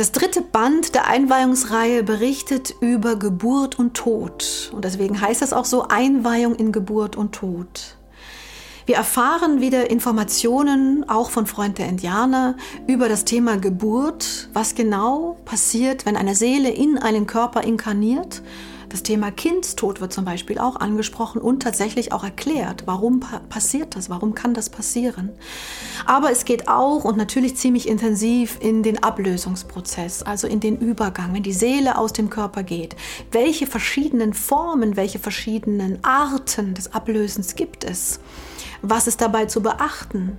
Das dritte Band der Einweihungsreihe berichtet über Geburt und Tod. Und deswegen heißt es auch so Einweihung in Geburt und Tod. Wir erfahren wieder Informationen, auch von Freund der Indianer, über das Thema Geburt, was genau passiert, wenn eine Seele in einen Körper inkarniert das Thema Kindstod wird zum Beispiel auch angesprochen und tatsächlich auch erklärt. Warum pa passiert das? Warum kann das passieren? Aber es geht auch und natürlich ziemlich intensiv in den Ablösungsprozess, also in den Übergang, wenn die Seele aus dem Körper geht. Welche verschiedenen Formen, welche verschiedenen Arten des Ablösens gibt es? Was ist dabei zu beachten?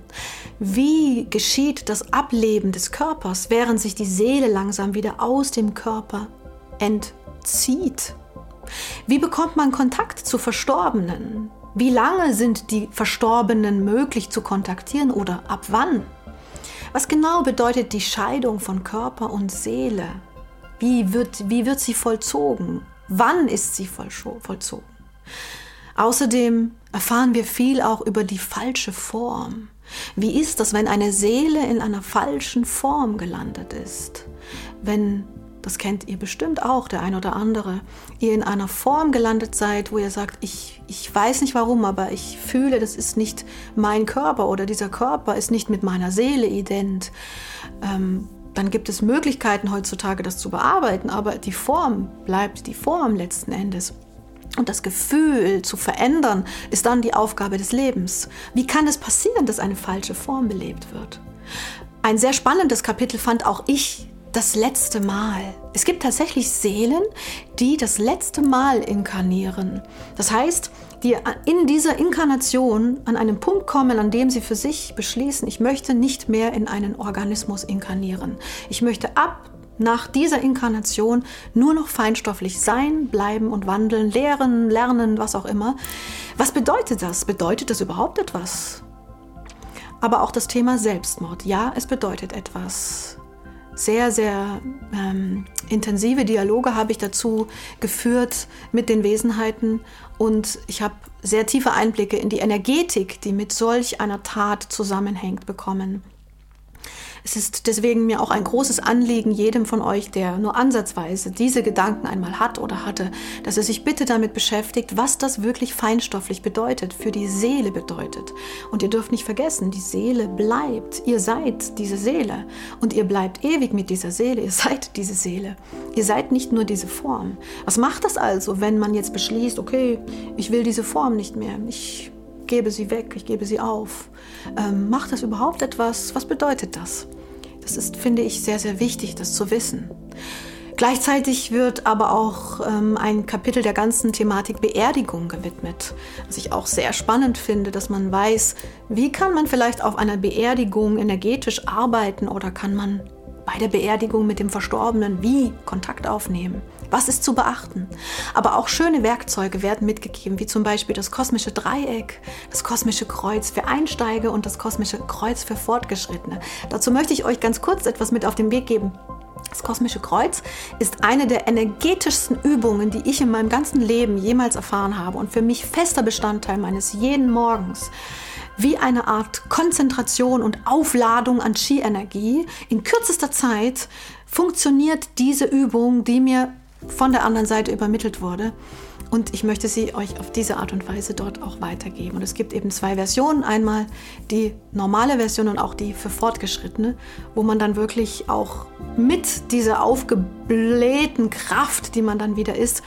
Wie geschieht das Ableben des Körpers, während sich die Seele langsam wieder aus dem Körper entzieht? Wie bekommt man Kontakt zu Verstorbenen? Wie lange sind die Verstorbenen möglich zu kontaktieren oder ab wann? Was genau bedeutet die Scheidung von Körper und Seele? Wie wird, wie wird sie vollzogen? Wann ist sie vollzogen? Außerdem erfahren wir viel auch über die falsche Form. Wie ist das, wenn eine Seele in einer falschen Form gelandet ist? Wenn das kennt ihr bestimmt auch, der ein oder andere, ihr in einer Form gelandet seid, wo ihr sagt, ich, ich weiß nicht warum, aber ich fühle, das ist nicht mein Körper oder dieser Körper ist nicht mit meiner Seele ident. Ähm, dann gibt es Möglichkeiten heutzutage, das zu bearbeiten, aber die Form bleibt die Form letzten Endes. Und das Gefühl zu verändern, ist dann die Aufgabe des Lebens. Wie kann es passieren, dass eine falsche Form belebt wird? Ein sehr spannendes Kapitel fand auch ich das letzte Mal. Es gibt tatsächlich Seelen, die das letzte Mal inkarnieren. Das heißt, die in dieser Inkarnation an einen Punkt kommen, an dem sie für sich beschließen, ich möchte nicht mehr in einen Organismus inkarnieren. Ich möchte ab nach dieser Inkarnation nur noch feinstofflich sein, bleiben und wandeln, lehren, lernen, was auch immer. Was bedeutet das? Bedeutet das überhaupt etwas? Aber auch das Thema Selbstmord. Ja, es bedeutet etwas sehr, sehr ähm, intensive Dialoge habe ich dazu geführt mit den Wesenheiten und ich habe sehr tiefe Einblicke in die Energetik, die mit solch einer Tat zusammenhängt, bekommen. Es ist deswegen mir auch ein großes Anliegen jedem von euch, der nur ansatzweise diese Gedanken einmal hat oder hatte, dass er sich bitte damit beschäftigt, was das wirklich feinstofflich bedeutet, für die Seele bedeutet. Und ihr dürft nicht vergessen, die Seele bleibt. Ihr seid diese Seele und ihr bleibt ewig mit dieser Seele. Ihr seid diese Seele. Ihr seid nicht nur diese Form. Was macht das also, wenn man jetzt beschließt, okay, ich will diese Form nicht mehr. Ich gebe sie weg, ich gebe sie auf. Ähm, macht das überhaupt etwas? Was bedeutet das? Das ist, finde ich, sehr, sehr wichtig, das zu wissen. Gleichzeitig wird aber auch ähm, ein Kapitel der ganzen Thematik Beerdigung gewidmet, was ich auch sehr spannend finde, dass man weiß, wie kann man vielleicht auf einer Beerdigung energetisch arbeiten oder kann man bei der Beerdigung mit dem Verstorbenen wie Kontakt aufnehmen. Was ist zu beachten? Aber auch schöne Werkzeuge werden mitgegeben, wie zum Beispiel das kosmische Dreieck, das kosmische Kreuz für Einsteiger und das kosmische Kreuz für Fortgeschrittene. Dazu möchte ich euch ganz kurz etwas mit auf den Weg geben. Das kosmische Kreuz ist eine der energetischsten Übungen, die ich in meinem ganzen Leben jemals erfahren habe und für mich fester Bestandteil meines jeden Morgens wie eine Art Konzentration und Aufladung an Ski-Energie. In kürzester Zeit funktioniert diese Übung, die mir von der anderen Seite übermittelt wurde. Und ich möchte sie euch auf diese Art und Weise dort auch weitergeben. Und es gibt eben zwei Versionen. Einmal die normale Version und auch die für Fortgeschrittene, wo man dann wirklich auch mit dieser aufgeblähten Kraft, die man dann wieder ist,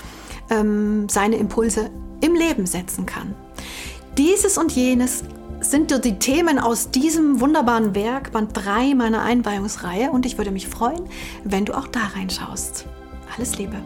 ähm, seine Impulse im Leben setzen kann. Dieses und jenes sind die Themen aus diesem wunderbaren Werk, Band 3 meiner Einweihungsreihe. Und ich würde mich freuen, wenn du auch da reinschaust. Alles Liebe.